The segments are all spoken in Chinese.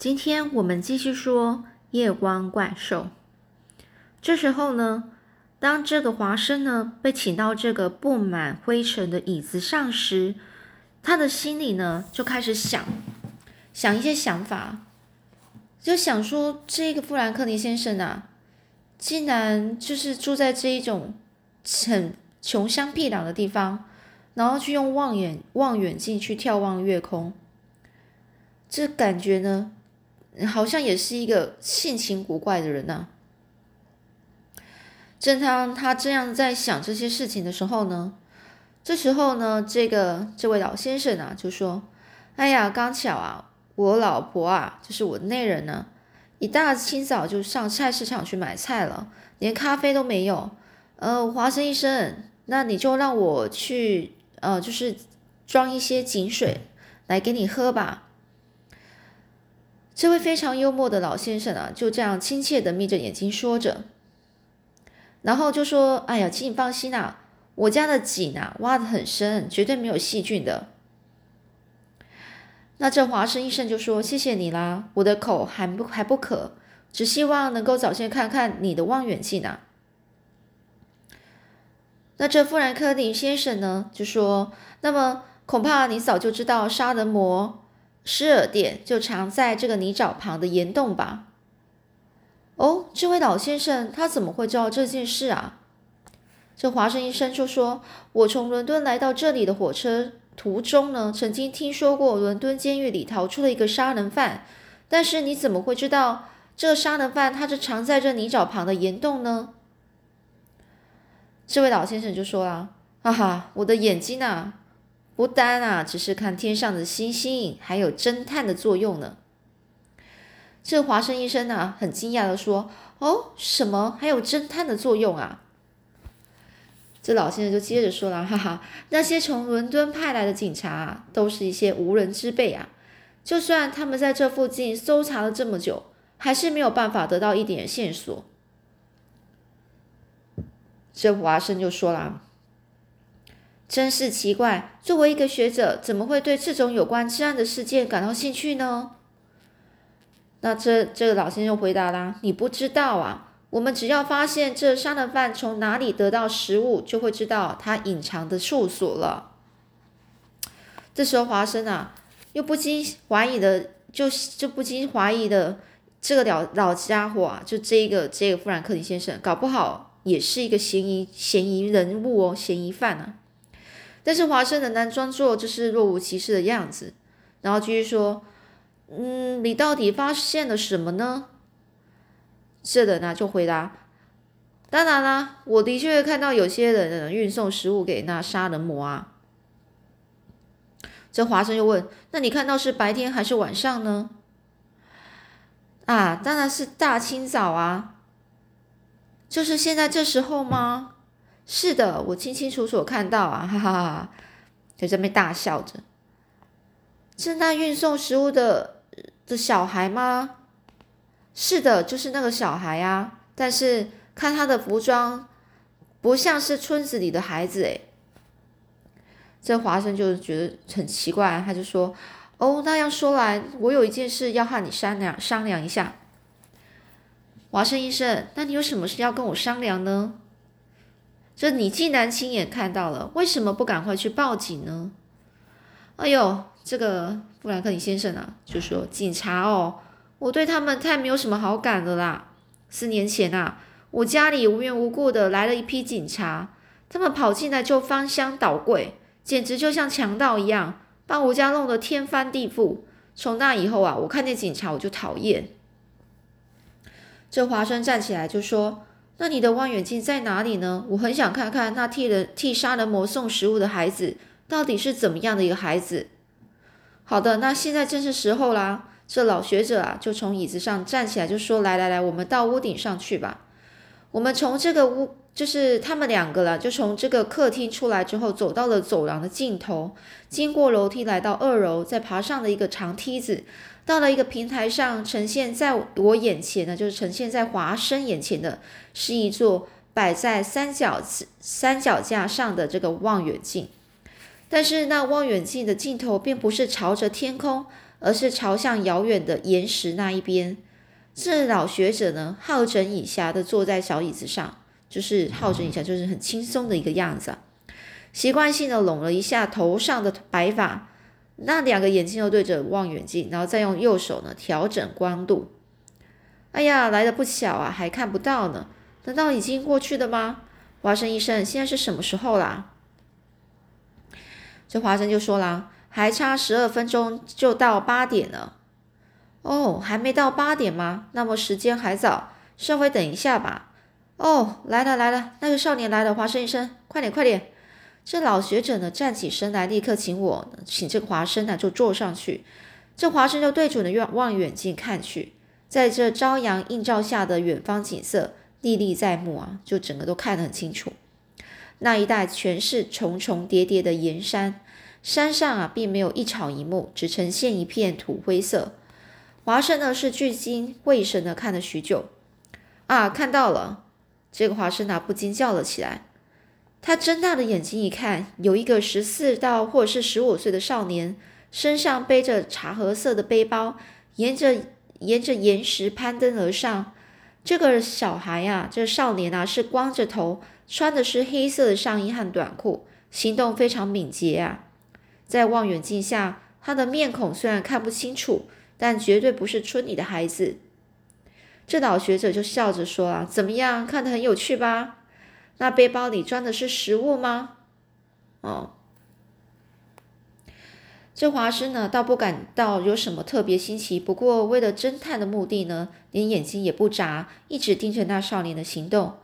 今天我们继续说夜光怪兽。这时候呢，当这个华生呢被请到这个布满灰尘的椅子上时，他的心里呢就开始想想一些想法，就想说这个富兰克林先生啊，竟然就是住在这一种很穷乡僻壤的地方，然后去用望远望远镜去眺望月空，这感觉呢？好像也是一个性情古怪的人呐。正当他这样在想这些事情的时候呢，这时候呢，这个这位老先生啊就说：“哎呀，刚巧啊，我老婆啊，就是我内人呢，一大清早就上菜市场去买菜了，连咖啡都没有。呃，华生医生，那你就让我去，呃，就是装一些井水来给你喝吧。”这位非常幽默的老先生啊，就这样亲切的眯着眼睛说着，然后就说：“哎呀，请你放心啊，我家的井啊挖的很深，绝对没有细菌的。”那这华生医生就说：“谢谢你啦，我的口还不还不渴，只希望能够早些看看你的望远镜啊。”那这富兰克林先生呢，就说：“那么恐怕你早就知道杀人魔。”施尔店就藏在这个泥沼旁的岩洞吧。哦，这位老先生他怎么会知道这件事啊？这华生医生就说：“我从伦敦来到这里的火车途中呢，曾经听说过伦敦监狱里逃出了一个杀人犯。但是你怎么会知道这个杀人犯他是藏在这泥沼旁的岩洞呢？”这位老先生就说了：“哈哈，我的眼睛啊！”不单啊，只是看天上的星星，还有侦探的作用呢。这华生医生呢，很惊讶的说：“哦，什么？还有侦探的作用啊？”这老先生就接着说了：“哈哈，那些从伦敦派来的警察，都是一些无人之辈啊。就算他们在这附近搜查了这么久，还是没有办法得到一点线索。”这华生就说了。真是奇怪，作为一个学者，怎么会对这种有关治安的事件感到兴趣呢？那这这个老先生回答啦：“你不知道啊，我们只要发现这杀人犯从哪里得到食物，就会知道他隐藏的处所了。”这时候华生啊，又不禁怀疑的，就就不禁怀疑的，这个老老家伙啊，就这个这个富兰克林先生，搞不好也是一个嫌疑嫌疑人物哦，嫌疑犯啊。但是华生仍然装作就是若无其事的样子，然后继续说：“嗯，你到底发现了什么呢？”这人呢就回答：“当然啦，我的确看到有些人运送食物给那杀人魔啊。”这华生又问：“那你看到是白天还是晚上呢？”啊，当然是大清早啊，就是现在这时候吗？是的，我清清楚楚看到啊，哈 哈哈，就这边大笑着。是那运送食物的的小孩吗？是的，就是那个小孩啊。但是看他的服装，不像是村子里的孩子诶。这华生就觉得很奇怪，他就说：“哦，那样说来，我有一件事要和你商量商量一下。”华生医生，那你有什么事要跟我商量呢？这你既然亲眼看到了，为什么不赶快去报警呢？哎呦，这个布兰克林先生啊，就说警察哦，我对他们太没有什么好感了啦。四年前啊，我家里无缘无故的来了一批警察，他们跑进来就翻箱倒柜，简直就像强盗一样，把我家弄得天翻地覆。从那以后啊，我看见警察我就讨厌。这华生站起来就说。那你的望远镜在哪里呢？我很想看看那替人替杀人魔送食物的孩子到底是怎么样的一个孩子。好的，那现在正是时候啦。这老学者啊，就从椅子上站起来，就说：“来来来，我们到屋顶上去吧。我们从这个屋，就是他们两个了，就从这个客厅出来之后，走到了走廊的尽头，经过楼梯来到二楼，再爬上了一个长梯子。”到了一个平台上，呈现在我眼前的，就是呈现在华生眼前的，是一座摆在三角三脚架上的这个望远镜。但是那望远镜的镜头并不是朝着天空，而是朝向遥远的岩石那一边。这老学者呢，好整以暇的坐在小椅子上，就是好整以暇，就是很轻松的一个样子。习惯性的拢了一下头上的白发，那两个眼睛又对着望远镜，然后再用右手呢调整光度。哎呀，来的不巧啊，还看不到呢。难道已经过去了吗？华生医生，现在是什么时候啦？这华生就说了，还差十二分钟就到八点了。哦，还没到八点吗？那么时间还早，稍微等一下吧。哦，来了来了，那个少年来了，华生医生，快点快点。这老学者呢，站起身来，立刻请我请这个华生呢就坐上去。这华生就对准了望远镜看去。在这朝阳映照下的远方景色历历在目啊，就整个都看得很清楚。那一带全是重重叠叠的岩山，山上啊并没有一草一木，只呈现一片土灰色。华生呢是聚精会神的看了许久，啊，看到了！这个华生啊不禁叫了起来。他睁大了眼睛一看，有一个十四到或者是十五岁的少年，身上背着茶褐色的背包，沿着。沿着岩石攀登而上，这个小孩啊，这少年啊，是光着头，穿的是黑色的上衣和短裤，行动非常敏捷啊。在望远镜下，他的面孔虽然看不清楚，但绝对不是村里的孩子。这老学者就笑着说啊：“怎么样，看得很有趣吧？那背包里装的是食物吗？”哦。这华生呢，倒不感到有什么特别新奇。不过，为了侦探的目的呢，连眼睛也不眨，一直盯着那少年的行动。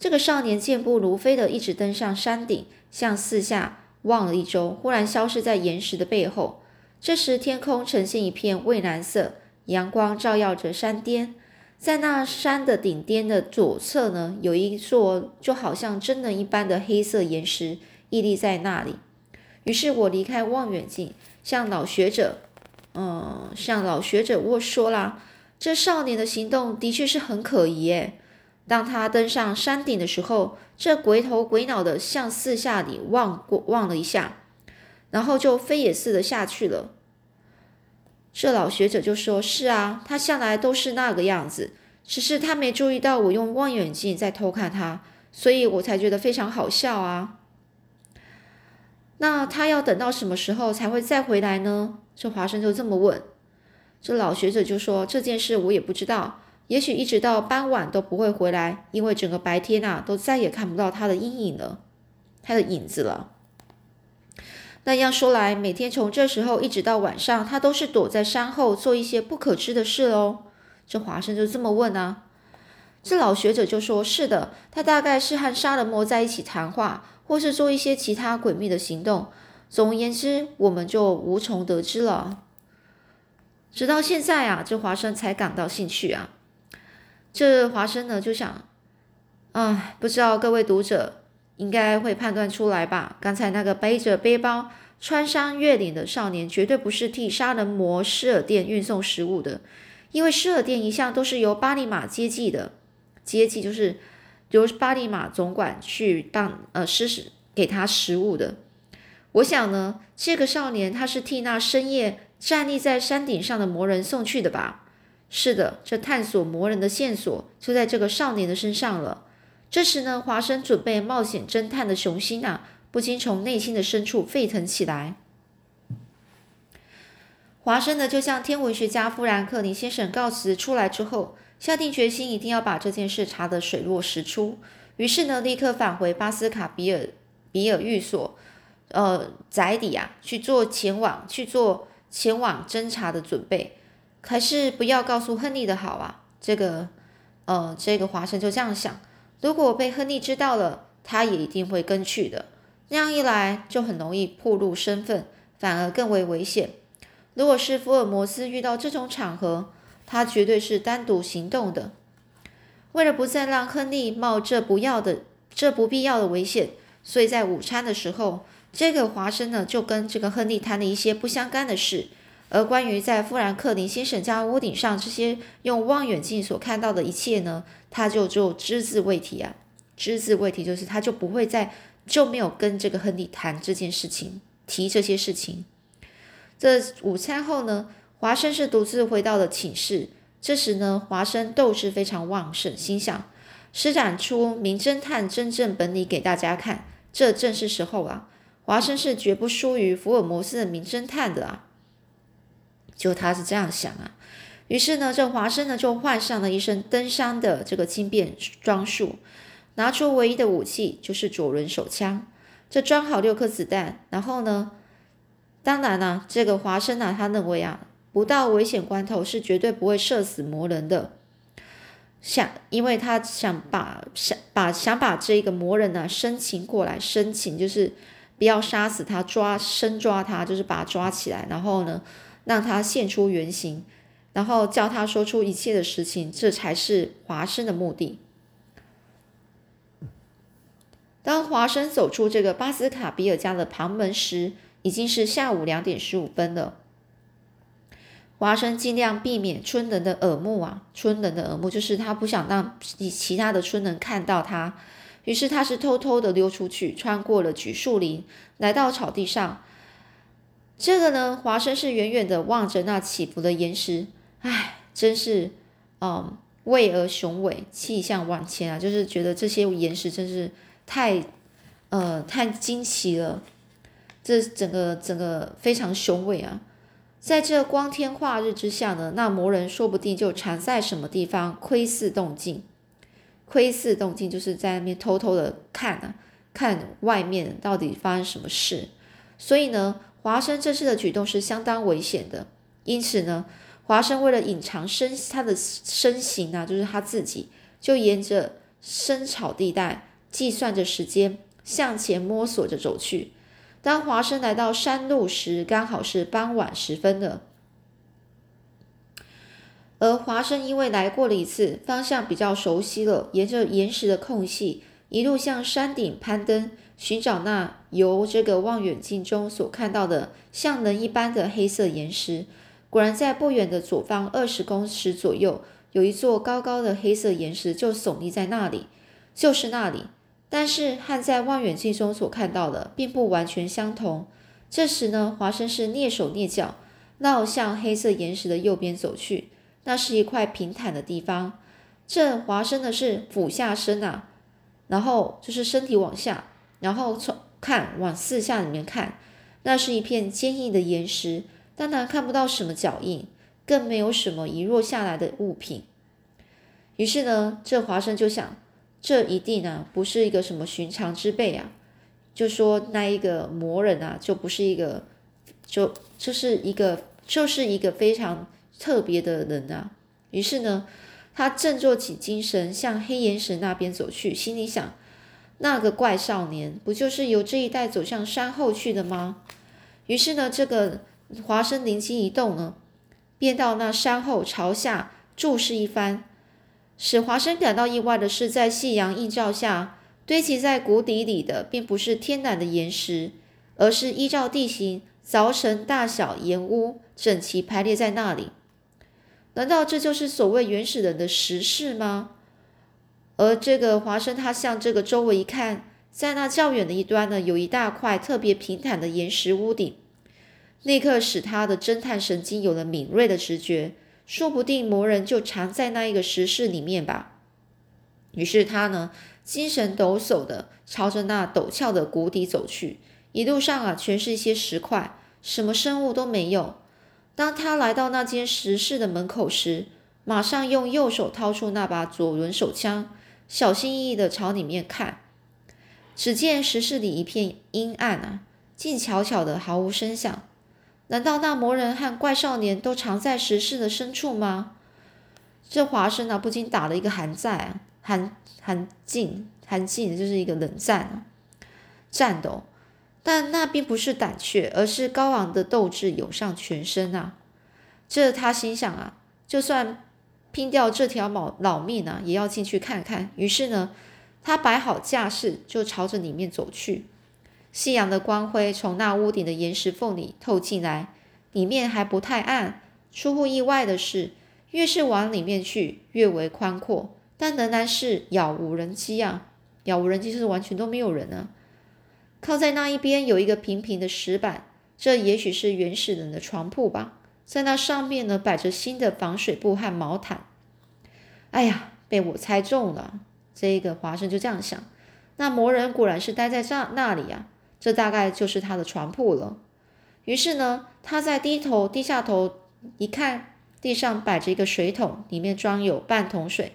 这个少年健步如飞的一直登上山顶，向四下望了一周，忽然消失在岩石的背后。这时，天空呈现一片蔚蓝色，阳光照耀着山巅。在那山的顶巅的左侧呢，有一座就好像真人一般的黑色岩石屹立在那里。于是我离开望远镜。向老学者，嗯，向老学者我说啦，这少年的行动的确是很可疑诶。当他登上山顶的时候，这鬼头鬼脑的向四下里望过望了一下，然后就飞也似的下去了。这老学者就说：“是啊，他向来都是那个样子，只是他没注意到我用望远镜在偷看他，所以我才觉得非常好笑啊。”那他要等到什么时候才会再回来呢？这华生就这么问。这老学者就说：“这件事我也不知道，也许一直到傍晚都不会回来，因为整个白天啊，都再也看不到他的阴影了，他的影子了。那样说来，每天从这时候一直到晚上，他都是躲在山后做一些不可知的事喽。”这华生就这么问啊。这老学者就说：“是的，他大概是和杀人魔在一起谈话。”或是做一些其他诡秘的行动，总而言之，我们就无从得知了。直到现在啊，这华生才感到兴趣啊。这华生呢，就想，啊，不知道各位读者应该会判断出来吧？刚才那个背着背包、穿山越岭的少年，绝对不是替杀人魔施尔店运送食物的，因为施尔店一向都是由巴利马接济的，接济就是。由巴利马总管去当呃施食给他食物的，我想呢，这个少年他是替那深夜站立在山顶上的魔人送去的吧？是的，这探索魔人的线索就在这个少年的身上了。这时呢，华生准备冒险侦探的雄心啊，不禁从内心的深处沸腾起来。华生呢，就向天文学家富兰克林先生告辞出来之后。下定决心，一定要把这件事查得水落石出。于是呢，立刻返回巴斯卡比尔比尔寓所，呃，宅邸啊，去做前往去做前往侦查的准备。还是不要告诉亨利的好啊。这个，呃，这个华生就这样想：如果被亨利知道了，他也一定会跟去的。那样一来，就很容易暴露身份，反而更为危险。如果是福尔摩斯遇到这种场合，他绝对是单独行动的。为了不再让亨利冒这不要的、这不必要的危险，所以在午餐的时候，这个华生呢就跟这个亨利谈了一些不相干的事。而关于在富兰克林先生家屋顶上这些用望远镜所看到的一切呢，他就就只字未提啊，只字未提，就是他就不会再就没有跟这个亨利谈这件事情，提这些事情。这午餐后呢？华生是独自回到了寝室。这时呢，华生斗志非常旺盛，心想施展出名侦探真正本领给大家看，这正是时候啊！华生是绝不输于福尔摩斯的名侦探的啊！就他是这样想啊。于是呢，这华生呢就换上了一身登山的这个轻便装束，拿出唯一的武器，就是左轮手枪。这装好六颗子弹，然后呢，当然呢，这个华生啊，他认为啊，不到危险关头是绝对不会射死魔人的。想，因为他想把想把想把这个魔人呢申请过来，申请就是不要杀死他，抓生抓他，就是把他抓起来，然后呢，让他现出原形。然后叫他说出一切的事情，这才是华生的目的。当华生走出这个巴斯卡比尔家的旁门时，已经是下午两点十五分了。华生尽量避免村人的耳目啊，村人的耳目就是他不想让其他的村人看到他，于是他是偷偷的溜出去，穿过了橘树林，来到草地上。这个呢，华生是远远的望着那起伏的岩石。唉，真是，嗯，巍峨雄伟，气象万千啊！就是觉得这些岩石真是太，呃，太惊奇了。这整个整个非常雄伟啊！在这光天化日之下呢，那魔人说不定就藏在什么地方，窥视动静。窥视动静就是在那边偷偷的看啊，看外面到底发生什么事。所以呢，华生这次的举动是相当危险的。因此呢。华生为了隐藏身他的身形啊，就是他自己，就沿着深草地带计算着时间向前摸索着走去。当华生来到山路时，刚好是傍晚时分了。而华生因为来过了一次，方向比较熟悉了，沿着岩石的空隙一路向山顶攀登，寻找那由这个望远镜中所看到的像人一般的黑色岩石。果然，在不远的左方二十公尺左右，有一座高高的黑色岩石，就耸立在那里，就是那里。但是和在望远镜中所看到的，并不完全相同。这时呢，华生是蹑手蹑脚，绕向黑色岩石的右边走去。那是一块平坦的地方。这华生的是俯下身啊，然后就是身体往下，然后从看往四下里面看，那是一片坚硬的岩石。当然看不到什么脚印，更没有什么遗落下来的物品。于是呢，这华生就想，这一定啊不是一个什么寻常之辈啊，就说那一个魔人啊，就不是一个，就就是一个，就是一个非常特别的人啊。于是呢，他振作起精神，向黑岩石那边走去，心里想，那个怪少年不就是由这一带走向山后去的吗？于是呢，这个。华生灵机一动呢，便到那山后朝下注视一番。使华生感到意外的是，在夕阳映照下，堆积在谷底里的，并不是天然的岩石，而是依照地形凿成大小岩屋，整齐排列在那里。难道这就是所谓原始人的石室吗？而这个华生，他向这个周围一看，在那较远的一端呢，有一大块特别平坦的岩石屋顶。立刻使他的侦探神经有了敏锐的直觉，说不定魔人就藏在那一个石室里面吧。于是他呢，精神抖擞的朝着那陡峭的谷底走去。一路上啊，全是一些石块，什么生物都没有。当他来到那间石室的门口时，马上用右手掏出那把左轮手枪，小心翼翼的朝里面看。只见石室里一片阴暗啊，静悄悄的，毫无声响。难道那魔人和怪少年都藏在石室的深处吗？这华生啊，不禁打了一个寒战啊，寒寒静寒静，就是一个冷战啊，战斗。但那并不是胆怯，而是高昂的斗志涌上全身啊。这他心想啊，就算拼掉这条老老命啊，也要进去看看。于是呢，他摆好架势，就朝着里面走去。夕阳的光辉从那屋顶的岩石缝里透进来，里面还不太暗。出乎意外的是，越是往里面去，越为宽阔，但仍然是杳无人迹啊！杳无人迹是完全都没有人啊！靠在那一边有一个平平的石板，这也许是原始人的床铺吧。在那上面呢摆着新的防水布和毛毯。哎呀，被我猜中了！这个华生就这样想。那魔人果然是待在这那里呀，这大概就是他的床铺了。于是呢，他在低头低下头一看，地上摆着一个水桶，里面装有半桶水。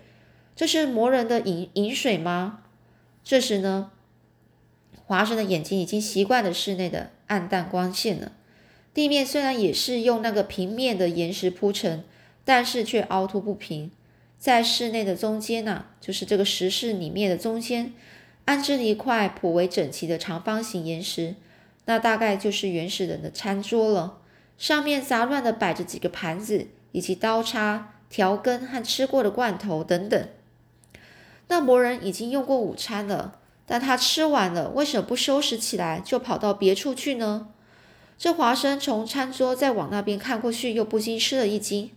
这是魔人的饮饮水吗？这时呢，华生的眼睛已经习惯了室内的暗淡光线了。地面虽然也是用那个平面的岩石铺成，但是却凹凸不平。在室内的中间呢，就是这个石室里面的中间，安置了一块颇为整齐的长方形岩石。那大概就是原始人的餐桌了，上面杂乱的摆着几个盘子，以及刀叉、调羹和吃过的罐头等等。那魔人已经用过午餐了，但他吃完了，为什么不收拾起来就跑到别处去呢？这华生从餐桌再往那边看过去，又不禁吃了一惊。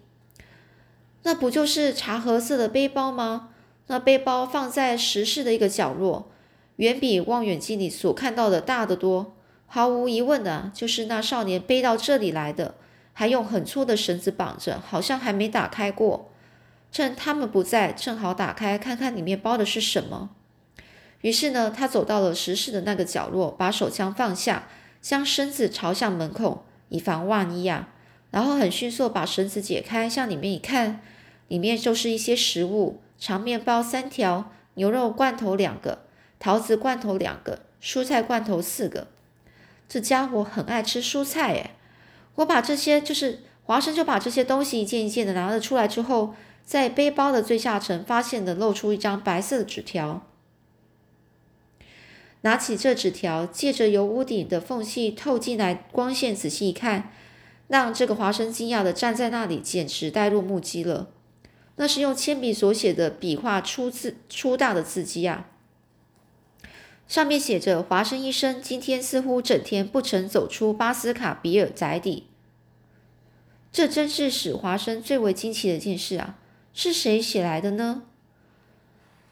那不就是茶褐色的背包吗？那背包放在石室的一个角落，远比望远镜里所看到的大得多。毫无疑问的，就是那少年背到这里来的，还用很粗的绳子绑着，好像还没打开过。趁他们不在，正好打开看看里面包的是什么。于是呢，他走到了石室的那个角落，把手枪放下，将身子朝向门口，以防万一啊。然后很迅速把绳子解开，向里面一看，里面就是一些食物：长面包三条，牛肉罐头两个，桃子罐头两个，蔬菜罐头四个。这家伙很爱吃蔬菜诶，我把这些就是华生就把这些东西一件一件的拿了出来之后，在背包的最下层发现的露出一张白色的纸条。拿起这纸条，借着由屋顶的缝隙透进来光线，仔细一看，让这个华生惊讶的站在那里，简直呆若木鸡了。那是用铅笔所写的笔画粗字粗大的字迹啊！上面写着：“华生医生今天似乎整天不曾走出巴斯卡比尔宅邸。”这真是使华生最为惊奇的一件事啊！是谁写来的呢？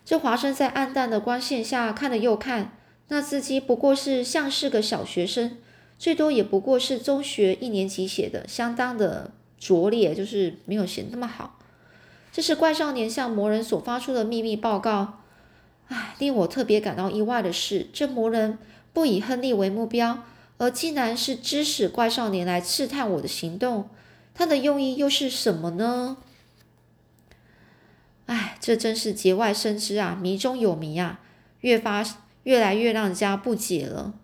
这华生在暗淡的光线下看了又看，那字迹不过是像是个小学生，最多也不过是中学一年级写的，相当的拙劣，就是没有写那么好。这是怪少年向魔人所发出的秘密报告。唉，令我特别感到意外的是，这魔人不以亨利为目标，而竟然是指使怪少年来试探我的行动。他的用意又是什么呢？唉，这真是节外生枝啊，谜中有谜啊，越发越来越让人家不解了。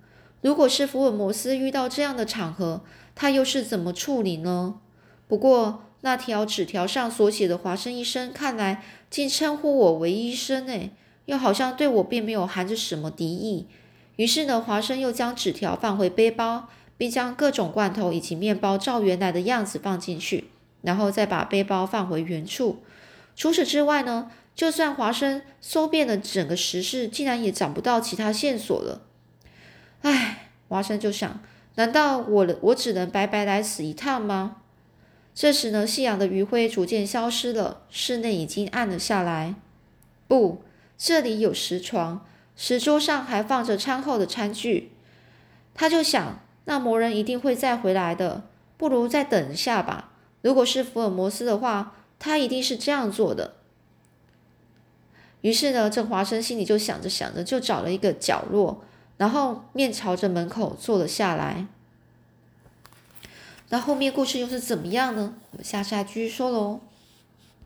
如果是福尔摩斯遇到这样的场合，他又是怎么处理呢？不过那条纸条上所写的“华生医生”，看来竟称呼我为医生诶。又好像对我并没有含着什么敌意，于是呢，华生又将纸条放回背包，并将各种罐头以及面包照原来的样子放进去，然后再把背包放回原处。除此之外呢，就算华生搜遍了整个石室，竟然也找不到其他线索了。唉，华生就想：难道我我只能白白来此一趟吗？这时呢，夕阳的余晖逐渐消失了，室内已经暗了下来。不。这里有石床，石桌上还放着餐后的餐具。他就想，那魔人一定会再回来的，不如再等一下吧。如果是福尔摩斯的话，他一定是这样做的。于是呢，这华生心里就想着想着，就找了一个角落，然后面朝着门口坐了下来。那后面故事又是怎么样呢？我们下次再继续说喽。